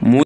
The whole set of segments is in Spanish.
muy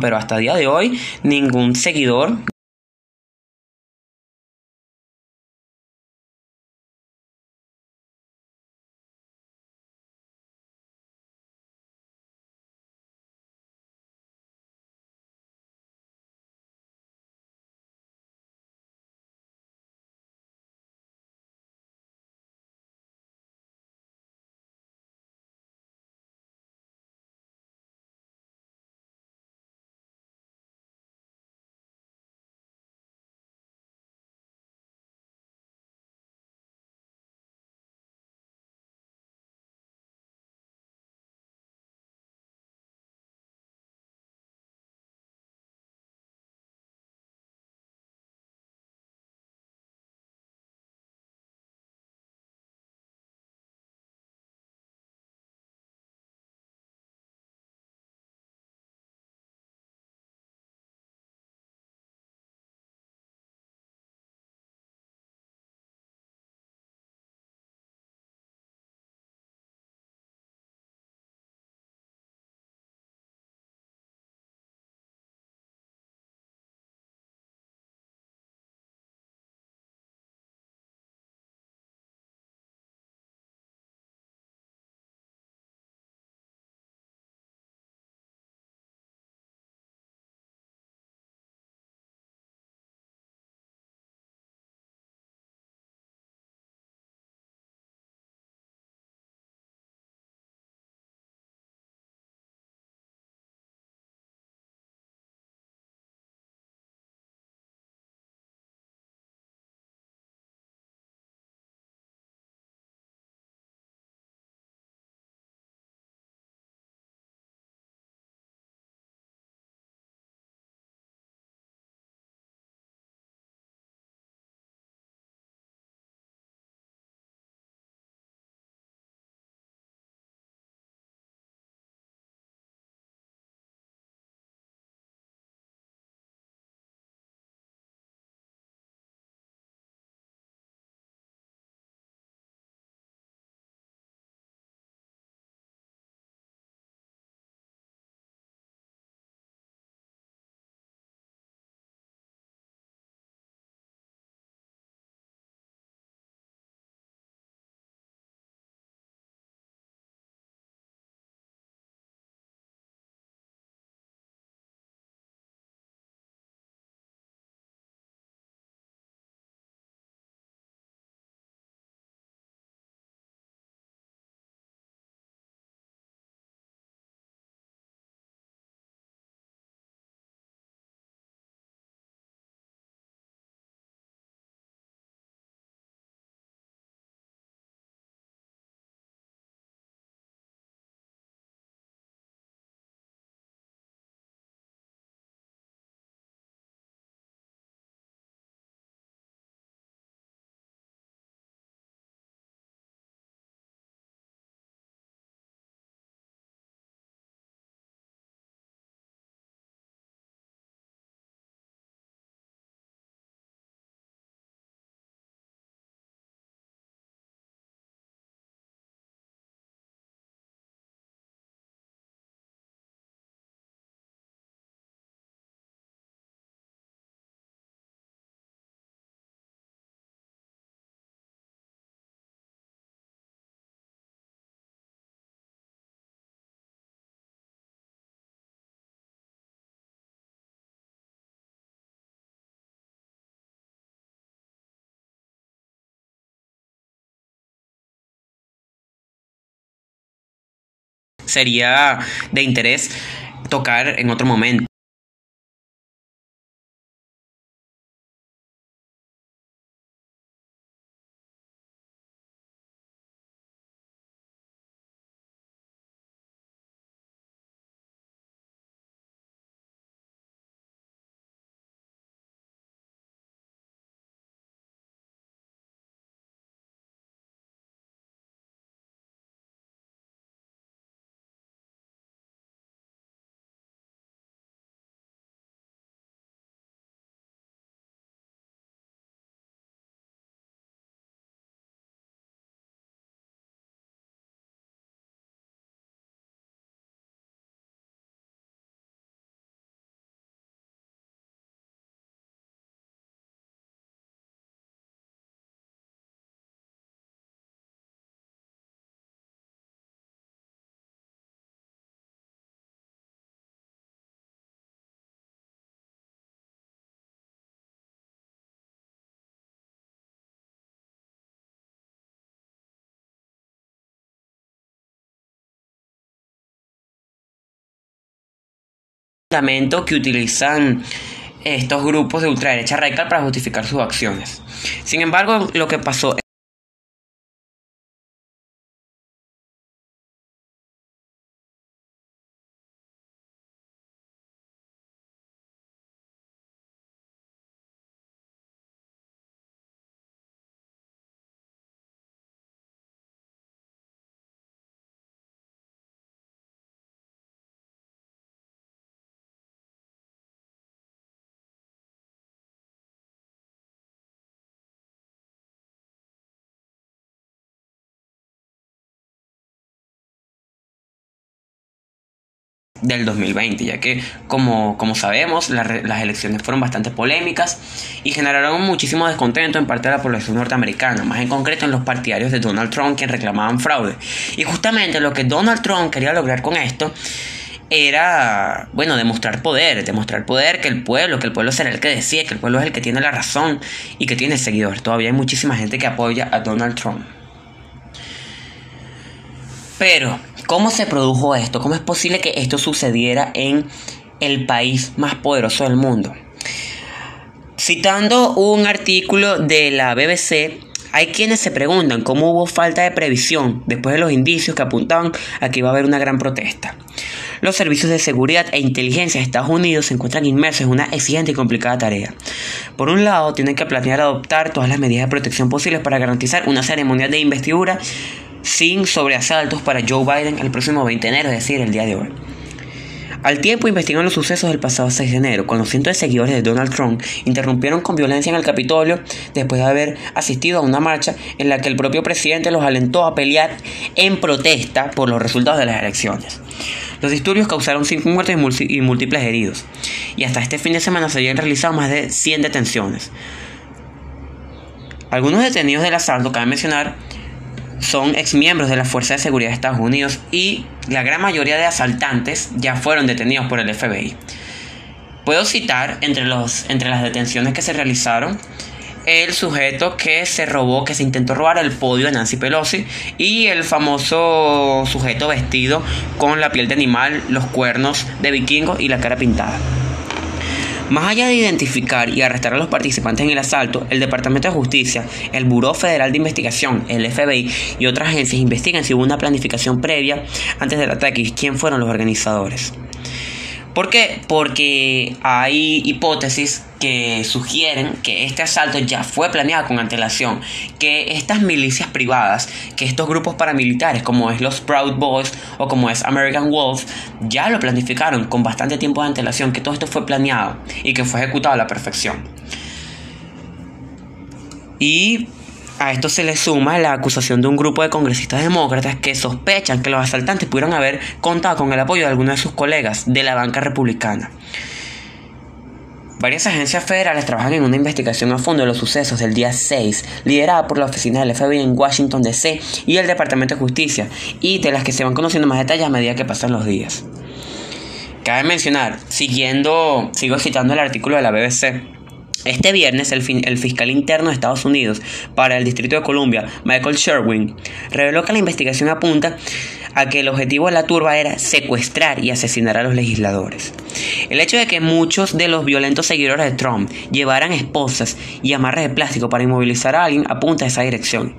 pero hasta el día de hoy ningún seguidor sería de interés tocar en otro momento. Que utilizan estos grupos de ultraderecha radical para justificar sus acciones. Sin embargo, lo que pasó del 2020, ya que como, como sabemos las elecciones fueron bastante polémicas y generaron muchísimo descontento en parte de la población norteamericana, más en concreto en los partidarios de Donald Trump quienes reclamaban fraude. Y justamente lo que Donald Trump quería lograr con esto era, bueno, demostrar poder, demostrar poder que el pueblo, que el pueblo será el que decide, que el pueblo es el que tiene la razón y que tiene seguidores. Todavía hay muchísima gente que apoya a Donald Trump. Pero ¿Cómo se produjo esto? ¿Cómo es posible que esto sucediera en el país más poderoso del mundo? Citando un artículo de la BBC, hay quienes se preguntan cómo hubo falta de previsión después de los indicios que apuntaban a que iba a haber una gran protesta. Los servicios de seguridad e inteligencia de Estados Unidos se encuentran inmersos en una exigente y complicada tarea. Por un lado, tienen que planear adoptar todas las medidas de protección posibles para garantizar una ceremonia de investidura sin sobreasaltos para Joe Biden el próximo 20 de enero, es decir, el día de hoy. Al tiempo investigan los sucesos del pasado 6 de enero, cuando cientos de seguidores de Donald Trump interrumpieron con violencia en el Capitolio después de haber asistido a una marcha en la que el propio presidente los alentó a pelear en protesta por los resultados de las elecciones. Los disturbios causaron 5 muertes y múltiples heridos, y hasta este fin de semana se habían realizado más de 100 detenciones. Algunos detenidos del asalto, cabe mencionar, son exmiembros de la Fuerza de Seguridad de Estados Unidos y la gran mayoría de asaltantes ya fueron detenidos por el FBI. Puedo citar entre, los, entre las detenciones que se realizaron el sujeto que se robó, que se intentó robar el podio de Nancy Pelosi y el famoso sujeto vestido con la piel de animal, los cuernos de vikingo y la cara pintada. Más allá de identificar y arrestar a los participantes en el asalto, el Departamento de Justicia, el Buró Federal de Investigación, el FBI y otras agencias investigan si hubo una planificación previa antes del ataque y quién fueron los organizadores. ¿Por qué? Porque hay hipótesis que sugieren que este asalto ya fue planeado con antelación, que estas milicias privadas, que estos grupos paramilitares como es los Proud Boys o como es American Wolf, ya lo planificaron con bastante tiempo de antelación, que todo esto fue planeado y que fue ejecutado a la perfección. Y a esto se le suma la acusación de un grupo de congresistas demócratas que sospechan que los asaltantes pudieron haber contado con el apoyo de algunos de sus colegas de la banca republicana. Varias agencias federales trabajan en una investigación a fondo de los sucesos del día 6, liderada por la oficina del FBI en Washington DC y el Departamento de Justicia, y de las que se van conociendo más detalles a medida que pasan los días. Cabe mencionar, siguiendo, sigo citando el artículo de la BBC, Este viernes, el, fiscal interno de Estados Unidos para el Distrito de Columbia, Michael Sherwin, reveló que la investigación apunta a que el objetivo de la turba era secuestrar y asesinar a los legisladores. El hecho de que muchos de los violentos seguidores de Trump llevaran esposas y amarres de plástico para inmovilizar a alguien apunta a esa dirección.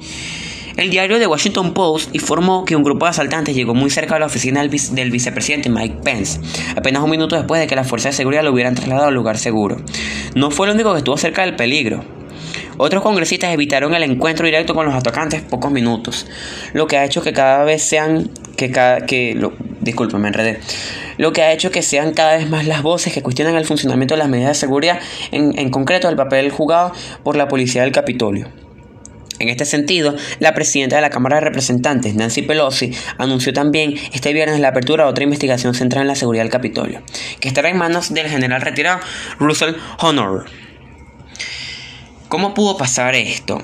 El diario The Washington Post informó que un grupo de asaltantes llegó muy cerca de la oficina del, vicepresidente Mike Pence, apenas un minuto después de que las fuerzas de seguridad lo hubieran trasladado al lugar seguro. No fue el único que estuvo cerca del peligro. Otros congresistas evitaron el encuentro directo con los atacantes pocos minutos, lo que ha hecho que cada vez sean que cada que lo. Lo que ha hecho que sean cada vez más las voces que cuestionan el funcionamiento de las medidas de seguridad, en, en concreto el papel jugado por la policía del Capitolio. En este sentido, la presidenta de la Cámara de Representantes, Nancy Pelosi, anunció también este viernes la apertura de otra investigación centrada en la seguridad del Capitolio, que estará en manos del general retirado Russell Honor. ¿Cómo pudo pasar esto?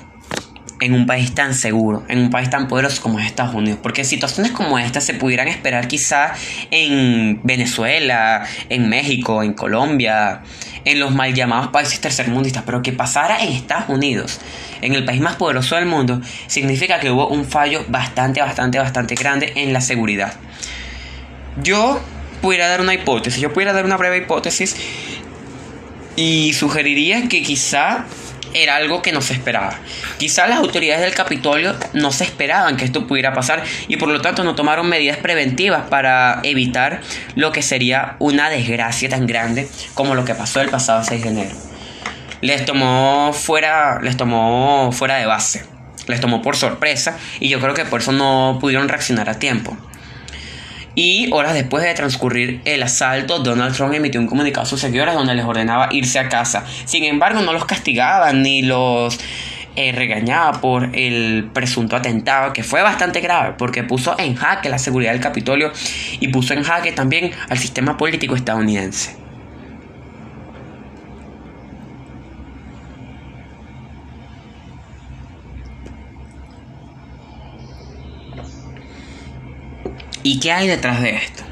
En un país tan seguro, en un país tan poderoso como es Estados Unidos. Porque situaciones como esta se pudieran esperar quizá en Venezuela, en México, en Colombia, en los mal llamados países tercermundistas, pero que pasara en Estados Unidos, en el país más poderoso del mundo, significa que hubo un fallo bastante, bastante, bastante grande en la seguridad. Yo pudiera dar una hipótesis, yo pudiera dar una breve hipótesis y sugeriría que quizá era algo que no se esperaba. Quizá las autoridades del Capitolio no se esperaban que esto pudiera pasar y por lo tanto no tomaron medidas preventivas para evitar lo que sería una desgracia tan grande como lo que pasó el pasado 6 de enero. Les tomó fuera, les tomó fuera de base, les tomó por sorpresa y yo creo que por eso no pudieron reaccionar a tiempo. Y horas después de transcurrir el asalto, Donald Trump emitió un comunicado a sus seguidores donde les ordenaba irse a casa. Sin embargo, no los castigaba ni los eh, regañaba por el presunto atentado, que fue bastante grave, porque puso en jaque la seguridad del Capitolio y puso en jaque también al sistema político estadounidense. ¿Y qué hay detrás de esto?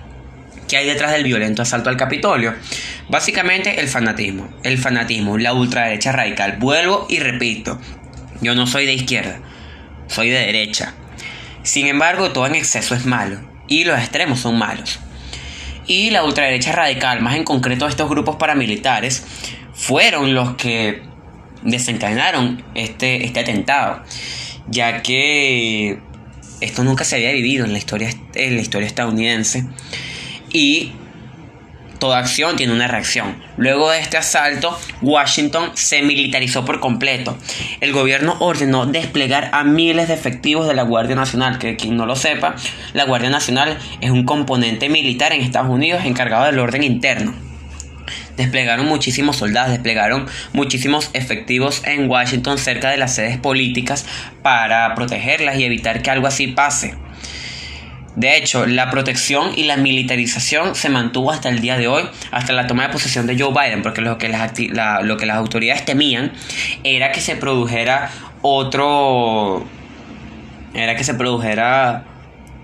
¿Qué hay detrás del violento asalto al Capitolio? Básicamente el fanatismo, el fanatismo, la ultraderecha radical. Vuelvo y repito, yo no soy de izquierda, soy de derecha. Sin embargo, todo en exceso es malo y los extremos son malos. Y la ultraderecha radical, más en concreto estos grupos paramilitares, fueron los que desencadenaron este, este atentado, ya que esto nunca se había vivido en la historia, en la historia estadounidense. Y toda acción tiene una reacción. Luego de este asalto, Washington se militarizó por completo. El gobierno ordenó desplegar a miles de efectivos de la Guardia Nacional, que quien no lo sepa, la Guardia Nacional es un componente militar en Estados Unidos encargado del orden interno desplegaron muchísimos soldados, desplegaron muchísimos efectivos en Washington cerca de las sedes políticas para protegerlas y evitar que algo así pase. De hecho, la protección y la militarización se mantuvo hasta el día de hoy, hasta la toma de posesión de Joe Biden, porque lo que las, lo que las autoridades temían era que se produjera otro... era que se produjera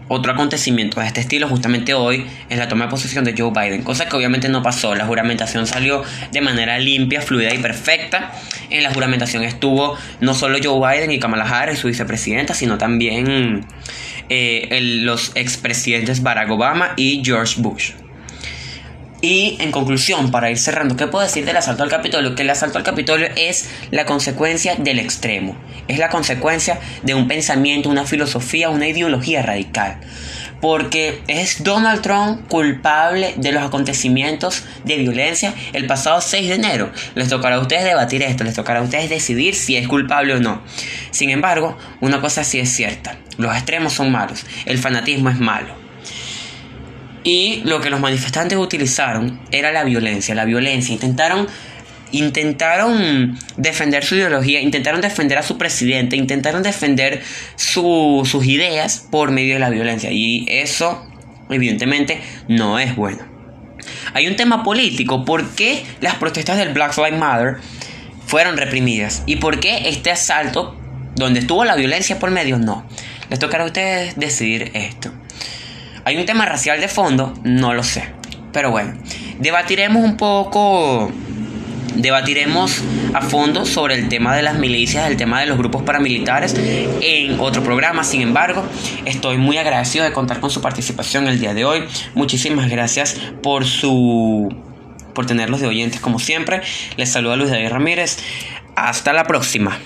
otro acontecimiento de este estilo justamente hoy es la toma de posesión de Joe Biden, cosa que obviamente no pasó. La juramentación salió de manera limpia, fluida y perfecta. En la juramentación estuvo no solo Joe Biden y Kamala Harris, su vicepresidenta, sino también eh, los expresidentes Barack Obama y George Bush. Y en conclusión, para ir cerrando, ¿qué puedo decir del asalto al Capitolio? Que el asalto al Capitolio es la consecuencia del extremo, es la consecuencia de un pensamiento, una filosofía, una ideología radical. Porque es Donald Trump culpable de los acontecimientos de violencia el pasado 6 de enero. Les tocará a ustedes debatir esto, les tocará a ustedes decidir si es culpable o no. Sin embargo, una cosa sí es cierta, los extremos son malos, el fanatismo es malo. Y lo que los manifestantes utilizaron era la violencia, la violencia. Intentaron, intentaron defender su ideología, intentaron defender a su presidente, intentaron defender sus ideas por medio de la violencia. Y eso, evidentemente, no es bueno. Hay un tema político. ¿Por qué las protestas del Black Lives Matter fueron reprimidas? ¿Y por qué este asalto, donde estuvo la violencia por medio, no? Les tocará a ustedes decidir esto. ¿Hay un tema racial de fondo? No lo sé. Pero bueno, debatiremos un poco Debatiremos a fondo sobre el tema de las milicias, el tema de los grupos paramilitares en otro programa. Sin embargo, estoy muy agradecido de contar con su participación el día de hoy. Muchísimas gracias por su por tenerlos de oyentes como siempre. Les saluda Luis David Ramírez. Hasta la próxima.